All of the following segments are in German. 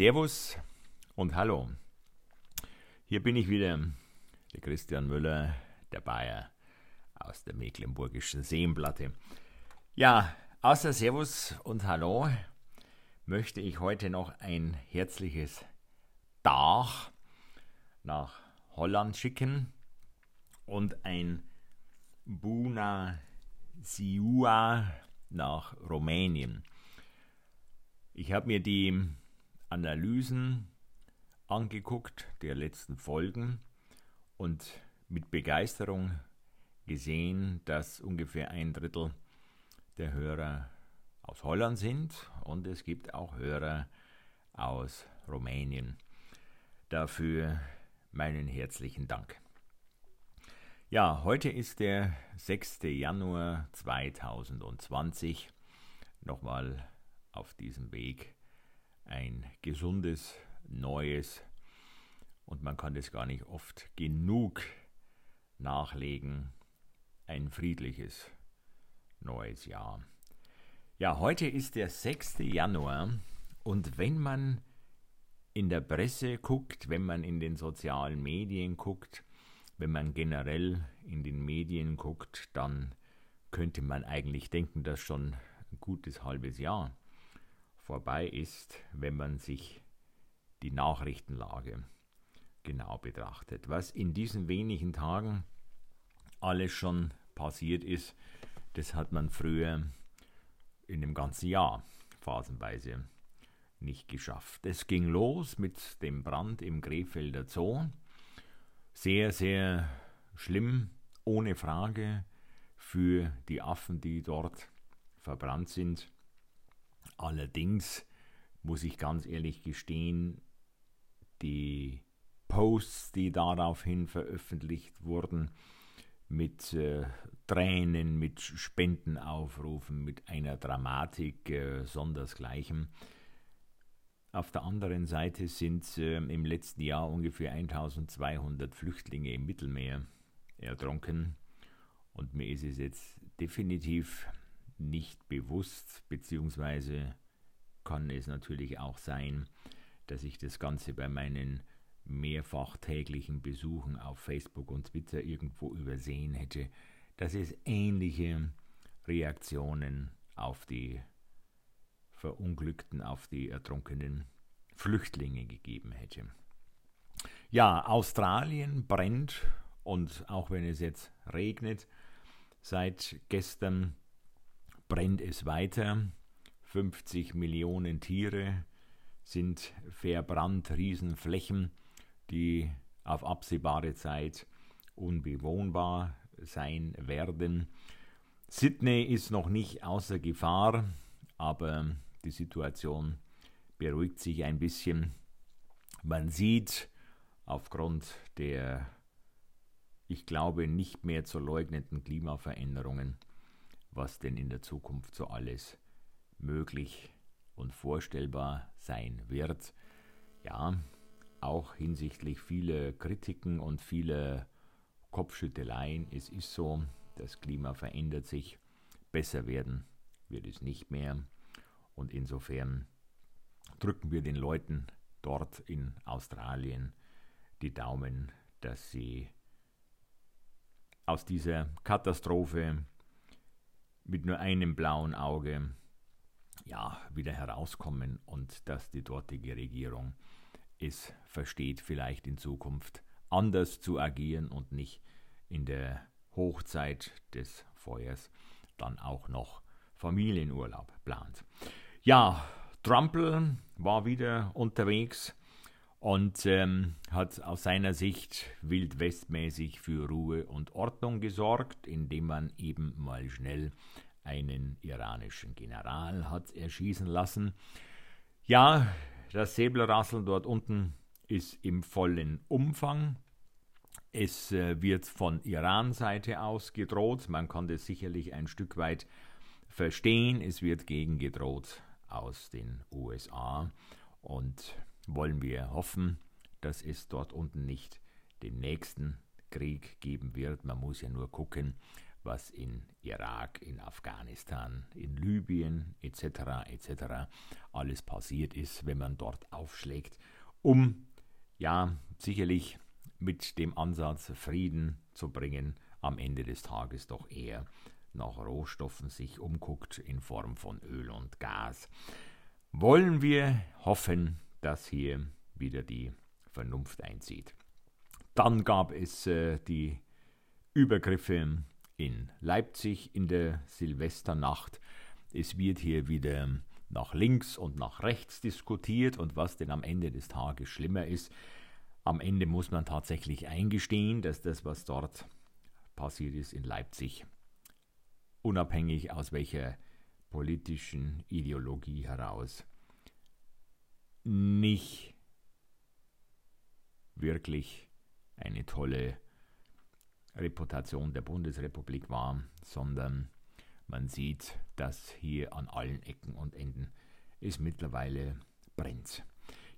Servus und Hallo. Hier bin ich wieder, der Christian Müller, der Bayer aus der Mecklenburgischen Seenplatte. Ja, außer Servus und Hallo möchte ich heute noch ein herzliches Dach nach Holland schicken und ein Buna Siua nach Rumänien. Ich habe mir die Analysen angeguckt der letzten Folgen und mit Begeisterung gesehen, dass ungefähr ein Drittel der Hörer aus Holland sind und es gibt auch Hörer aus Rumänien. Dafür meinen herzlichen Dank. Ja, heute ist der 6. Januar 2020. Nochmal auf diesem Weg ein gesundes, neues und man kann das gar nicht oft genug nachlegen, ein friedliches neues Jahr. Ja, heute ist der 6. Januar und wenn man in der Presse guckt, wenn man in den sozialen Medien guckt, wenn man generell in den Medien guckt, dann könnte man eigentlich denken, dass schon ein gutes halbes Jahr vorbei ist, wenn man sich die Nachrichtenlage genau betrachtet. Was in diesen wenigen Tagen alles schon passiert ist, das hat man früher in dem ganzen Jahr phasenweise nicht geschafft. Es ging los mit dem Brand im Krefelder Zoo. Sehr, sehr schlimm, ohne Frage, für die Affen, die dort verbrannt sind. Allerdings muss ich ganz ehrlich gestehen, die Posts, die daraufhin veröffentlicht wurden, mit äh, Tränen, mit Spendenaufrufen, mit einer Dramatik äh, sondersgleichen. Auf der anderen Seite sind äh, im letzten Jahr ungefähr 1200 Flüchtlinge im Mittelmeer ertrunken und mir ist es jetzt definitiv nicht bewusst, beziehungsweise kann es natürlich auch sein, dass ich das Ganze bei meinen mehrfach täglichen Besuchen auf Facebook und Twitter irgendwo übersehen hätte, dass es ähnliche Reaktionen auf die Verunglückten, auf die ertrunkenen Flüchtlinge gegeben hätte. Ja, Australien brennt und auch wenn es jetzt regnet, seit gestern brennt es weiter. 50 Millionen Tiere sind verbrannt, Riesenflächen, die auf absehbare Zeit unbewohnbar sein werden. Sydney ist noch nicht außer Gefahr, aber die Situation beruhigt sich ein bisschen. Man sieht aufgrund der, ich glaube, nicht mehr zu leugnenden Klimaveränderungen, was denn in der Zukunft so alles möglich und vorstellbar sein wird. Ja, auch hinsichtlich vieler Kritiken und vieler Kopfschütteleien. Es ist so, das Klima verändert sich. Besser werden wird es nicht mehr. Und insofern drücken wir den Leuten dort in Australien die Daumen, dass sie aus dieser Katastrophe mit nur einem blauen Auge ja, wieder herauskommen und dass die dortige Regierung es versteht, vielleicht in Zukunft anders zu agieren und nicht in der Hochzeit des Feuers dann auch noch Familienurlaub plant. Ja, Trumpel war wieder unterwegs und ähm, hat aus seiner Sicht wildwestmäßig für Ruhe und Ordnung gesorgt, indem man eben mal schnell einen iranischen General hat erschießen lassen. Ja, das Säbelrasseln dort unten ist im vollen Umfang. Es äh, wird von Iran-Seite aus gedroht. Man kann das sicherlich ein Stück weit verstehen. Es wird gegengedroht aus den USA. Und wollen wir hoffen, dass es dort unten nicht den nächsten Krieg geben wird. Man muss ja nur gucken, was in Irak, in Afghanistan, in Libyen etc. etc. alles passiert ist, wenn man dort aufschlägt, um ja sicherlich mit dem Ansatz Frieden zu bringen, am Ende des Tages doch eher nach Rohstoffen sich umguckt in Form von Öl und Gas. Wollen wir hoffen, dass hier wieder die Vernunft einzieht. Dann gab es äh, die Übergriffe in Leipzig in der Silvesternacht. Es wird hier wieder nach links und nach rechts diskutiert und was denn am Ende des Tages schlimmer ist. Am Ende muss man tatsächlich eingestehen, dass das, was dort passiert ist in Leipzig, unabhängig aus welcher politischen Ideologie heraus, nicht wirklich eine tolle Reputation der Bundesrepublik war, sondern man sieht, dass hier an allen Ecken und Enden es mittlerweile brennt.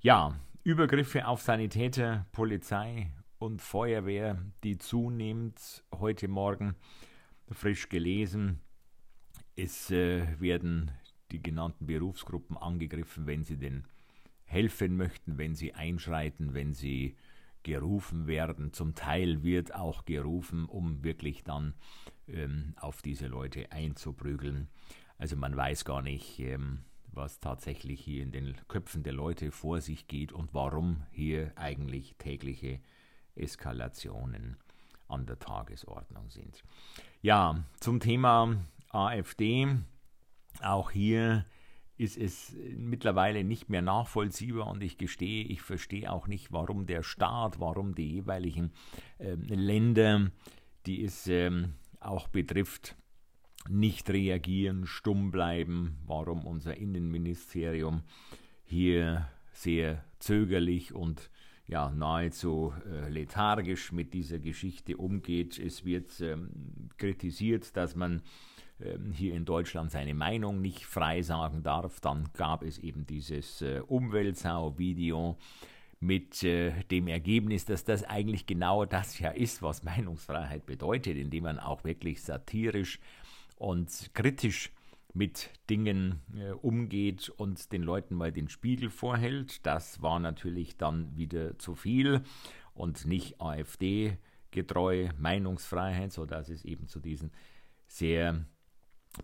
Ja, Übergriffe auf Sanitäter, Polizei und Feuerwehr, die zunehmend heute Morgen frisch gelesen. Es äh, werden die genannten Berufsgruppen angegriffen, wenn sie denn helfen möchten, wenn sie einschreiten, wenn sie gerufen werden. Zum Teil wird auch gerufen, um wirklich dann ähm, auf diese Leute einzuprügeln. Also man weiß gar nicht, ähm, was tatsächlich hier in den Köpfen der Leute vor sich geht und warum hier eigentlich tägliche Eskalationen an der Tagesordnung sind. Ja, zum Thema AfD. Auch hier ist es mittlerweile nicht mehr nachvollziehbar und ich gestehe, ich verstehe auch nicht, warum der Staat, warum die jeweiligen äh, Länder, die es ähm, auch betrifft, nicht reagieren, stumm bleiben, warum unser Innenministerium hier sehr zögerlich und ja, nahezu äh, lethargisch mit dieser Geschichte umgeht. Es wird ähm, kritisiert, dass man ähm, hier in Deutschland seine Meinung nicht frei sagen darf. Dann gab es eben dieses äh, Umweltsau-Video mit äh, dem Ergebnis, dass das eigentlich genau das ja ist, was Meinungsfreiheit bedeutet, indem man auch wirklich satirisch und kritisch mit Dingen äh, umgeht und den Leuten mal den Spiegel vorhält. Das war natürlich dann wieder zu viel und nicht AfD getreu Meinungsfreiheit, sodass es eben zu diesen sehr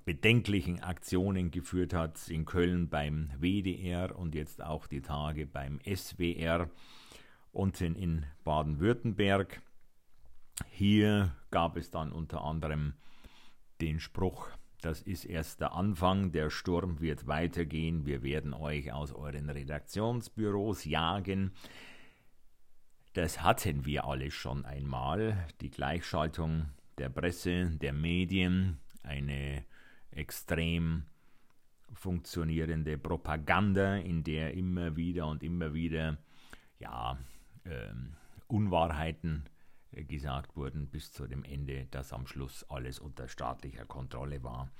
bedenklichen Aktionen geführt hat in Köln beim WDR und jetzt auch die Tage beim SWR unten in Baden-Württemberg. Hier gab es dann unter anderem den Spruch, das ist erst der Anfang, der Sturm wird weitergehen, wir werden euch aus euren Redaktionsbüros jagen. Das hatten wir alle schon einmal, die Gleichschaltung der Presse, der Medien, eine extrem funktionierende Propaganda, in der immer wieder und immer wieder ja, ähm, Unwahrheiten äh, gesagt wurden, bis zu dem Ende, dass am Schluss alles unter staatlicher Kontrolle war,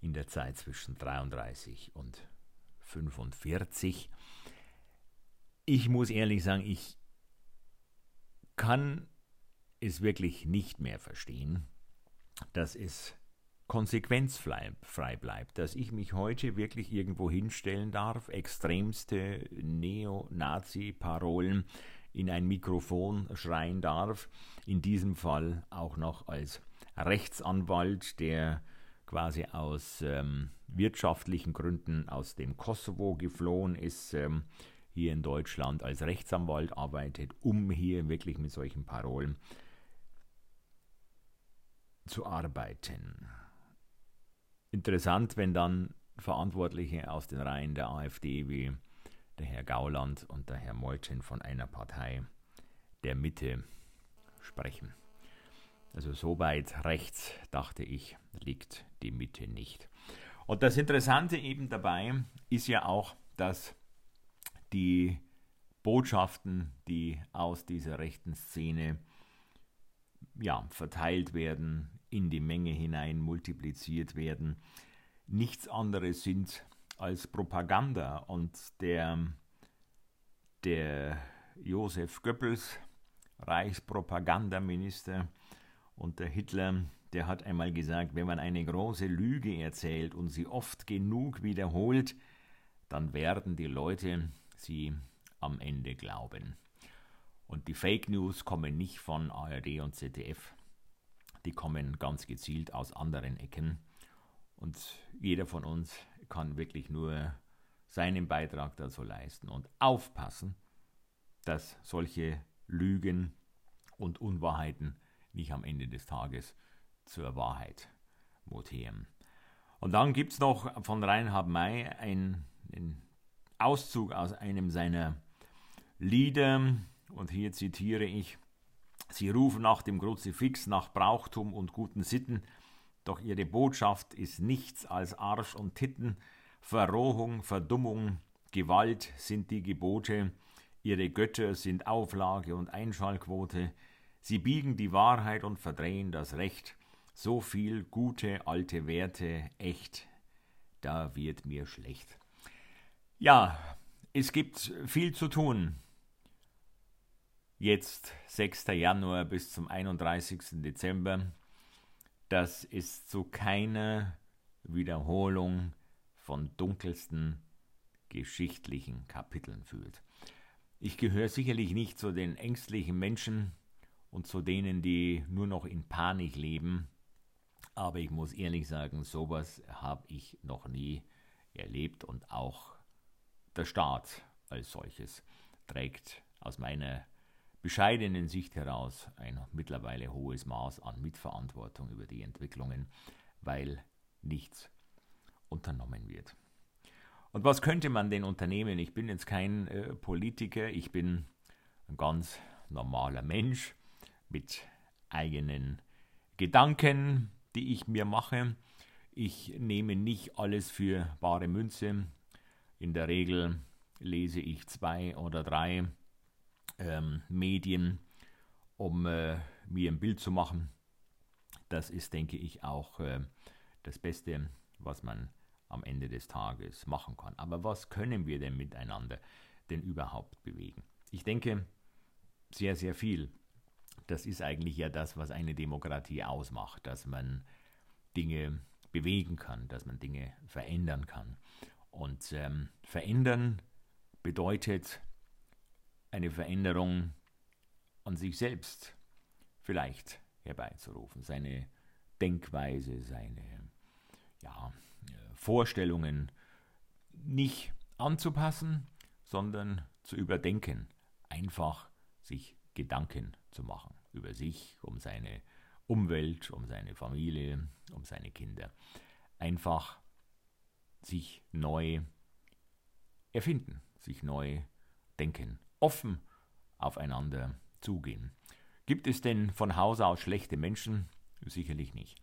in der Zeit zwischen 33 und 45. Ich muss ehrlich sagen, ich kann es wirklich nicht mehr verstehen, dass es konsequenzfrei bleibt, dass ich mich heute wirklich irgendwo hinstellen darf, extremste Neo-Nazi-Parolen in ein Mikrofon schreien darf, in diesem Fall auch noch als Rechtsanwalt, der quasi aus ähm, wirtschaftlichen Gründen aus dem Kosovo geflohen ist, ähm, hier in Deutschland als Rechtsanwalt arbeitet, um hier wirklich mit solchen Parolen zu arbeiten. Interessant, wenn dann Verantwortliche aus den Reihen der AfD wie der Herr Gauland und der Herr Meuthen von einer Partei der Mitte sprechen. Also so weit rechts, dachte ich, liegt die Mitte nicht. Und das Interessante eben dabei ist ja auch, dass die Botschaften, die aus dieser rechten Szene ja, verteilt werden, in die Menge hinein multipliziert werden, nichts anderes sind als Propaganda. Und der, der Josef Goebbels, Reichspropagandaminister unter Hitler, der hat einmal gesagt, wenn man eine große Lüge erzählt und sie oft genug wiederholt, dann werden die Leute sie am Ende glauben. Und die Fake News kommen nicht von ARD und ZDF, die kommen ganz gezielt aus anderen Ecken. Und jeder von uns kann wirklich nur seinen Beitrag dazu leisten und aufpassen, dass solche Lügen und Unwahrheiten nicht am Ende des Tages zur Wahrheit mutieren. Und dann gibt es noch von Reinhard May einen, Auszug aus einem seiner Lieder, und hier zitiere ich, Sie rufen nach dem Kruzifix, nach Brauchtum und guten Sitten, doch ihre Botschaft ist nichts als Arsch und Titten, Verrohung, Verdummung, Gewalt sind die Gebote, ihre Götter sind Auflage und Einschaltquote, sie biegen die Wahrheit und verdrehen das Recht, so viel gute alte Werte, echt, da wird mir schlecht. Ja, es gibt viel zu tun. Jetzt 6. Januar bis zum 31. Dezember. Das ist zu keiner Wiederholung von dunkelsten geschichtlichen Kapiteln führt. Ich gehöre sicherlich nicht zu den ängstlichen Menschen und zu denen, die nur noch in Panik leben, aber ich muss ehrlich sagen, sowas habe ich noch nie erlebt und auch der Staat als solches trägt aus meiner bescheidenen Sicht heraus ein mittlerweile hohes Maß an Mitverantwortung über die Entwicklungen, weil nichts unternommen wird. Und was könnte man denn unternehmen? Ich bin jetzt kein äh, Politiker, ich bin ein ganz normaler Mensch mit eigenen Gedanken, die ich mir mache. Ich nehme nicht alles für bare Münze. In der Regel lese ich zwei oder drei ähm, Medien, um äh, mir ein Bild zu machen. Das ist, denke ich, auch äh, das Beste, was man am Ende des Tages machen kann. Aber was können wir denn miteinander denn überhaupt bewegen? Ich denke, sehr, sehr viel das ist eigentlich ja das, was eine Demokratie ausmacht, dass man Dinge bewegen kann, dass man Dinge verändern kann. Und ähm, verändern bedeutet eine Veränderung an sich selbst vielleicht herbeizurufen, seine Denkweise, seine ja, Vorstellungen nicht anzupassen, sondern zu überdenken, einfach sich Gedanken zu machen über sich, um seine Umwelt, um seine Familie, um seine Kinder. Einfach sich neu erfinden, sich neu denken, offen aufeinander zugehen. Gibt es denn von Haus aus schlechte Menschen? Sicherlich nicht.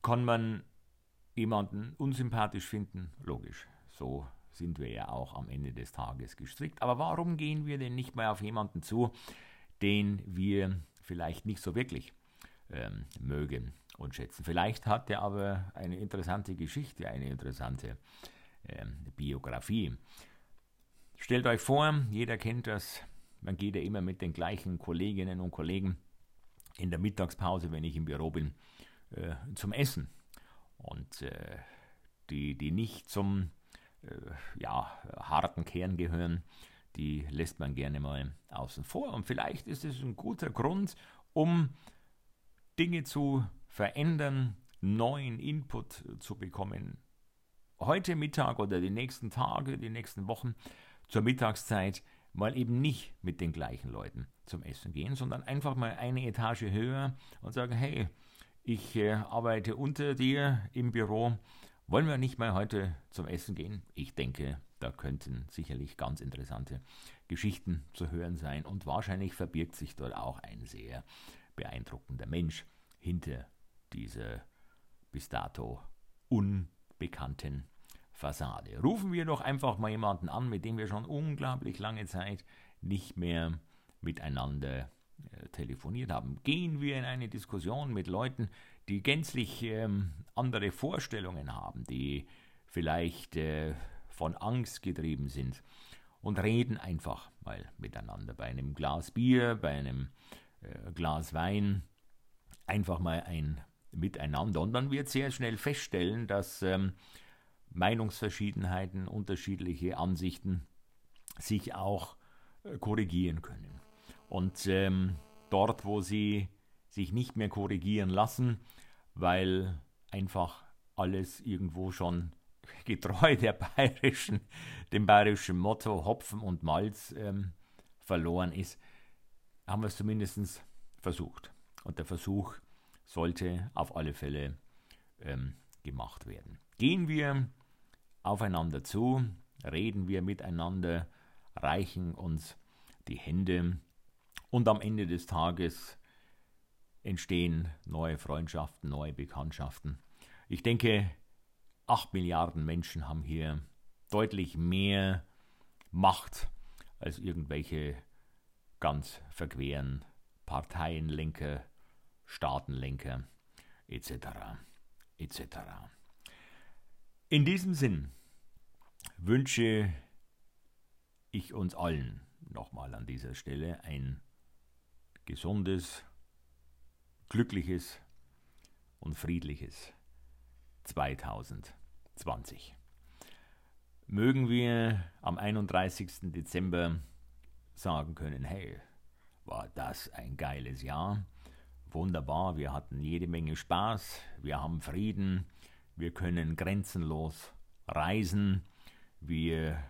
Kann man jemanden unsympathisch finden? Logisch. So sind wir ja auch am Ende des Tages gestrickt. Aber warum gehen wir denn nicht mal auf jemanden zu, den wir vielleicht nicht so wirklich ähm, mögen und schätzen? Vielleicht hat er aber eine interessante Geschichte, eine interessante ähm, Biografie. Stellt euch vor, jeder kennt das, man geht ja immer mit den gleichen Kolleginnen und Kollegen in der Mittagspause, wenn ich im Büro bin, äh, zum Essen. Und äh, die, die nicht zum äh, ja, harten Kern gehören, die lässt man gerne mal außen vor. Und vielleicht ist es ein guter Grund, um Dinge zu verändern, neuen Input zu bekommen. Heute Mittag oder die nächsten Tage, die nächsten Wochen zur Mittagszeit mal eben nicht mit den gleichen Leuten zum Essen gehen, sondern einfach mal eine Etage höher und sagen, hey, ich äh, arbeite unter dir im Büro, wollen wir nicht mal heute zum Essen gehen? Ich denke, da könnten sicherlich ganz interessante Geschichten zu hören sein und wahrscheinlich verbirgt sich dort auch ein sehr beeindruckender Mensch hinter dieser bis dato unbekannten Fassade. Rufen wir doch einfach mal jemanden an, mit dem wir schon unglaublich lange Zeit nicht mehr miteinander äh, telefoniert haben. Gehen wir in eine Diskussion mit Leuten, die gänzlich ähm, andere Vorstellungen haben, die vielleicht äh, von Angst getrieben sind und reden einfach mal miteinander bei einem Glas Bier, bei einem äh, Glas Wein, einfach mal ein Miteinander. Und man wird sehr schnell feststellen, dass ähm, Meinungsverschiedenheiten, unterschiedliche Ansichten sich auch äh, korrigieren können. Und ähm, dort, wo sie sich nicht mehr korrigieren lassen, weil einfach alles irgendwo schon getreu der bayerischen, dem bayerischen Motto Hopfen und Malz ähm, verloren ist, haben wir es zumindest versucht. Und der Versuch sollte auf alle Fälle ähm, gemacht werden. Gehen wir aufeinander zu, reden wir miteinander, reichen uns die Hände und am Ende des Tages entstehen neue Freundschaften, neue Bekanntschaften. Ich denke, acht Milliarden Menschen haben hier deutlich mehr Macht als irgendwelche ganz verqueren Parteienlenker, Staatenlenker etc. etc. In diesem Sinn wünsche ich uns allen nochmal an dieser Stelle ein gesundes, glückliches und friedliches 2020. Mögen wir am 31. Dezember sagen können, hey, war das ein geiles Jahr. Wunderbar, wir hatten jede Menge Spaß, wir haben Frieden, wir können grenzenlos reisen, wir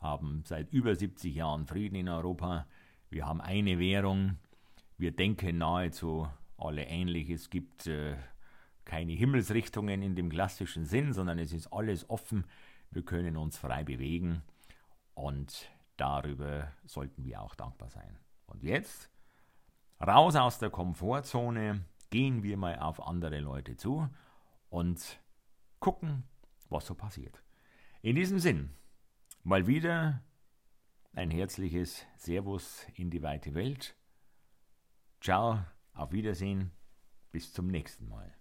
haben seit über 70 Jahren Frieden in Europa, wir haben eine Währung, wir denken nahezu alle ähnlich, es gibt äh, keine Himmelsrichtungen in dem klassischen Sinn, sondern es ist alles offen, wir können uns frei bewegen und darüber sollten wir auch dankbar sein. Und jetzt, raus aus der Komfortzone, gehen wir mal auf andere Leute zu und gucken, was so passiert. In diesem Sinn, mal wieder ein herzliches Servus in die weite Welt. Ciao, auf Wiedersehen, bis zum nächsten Mal.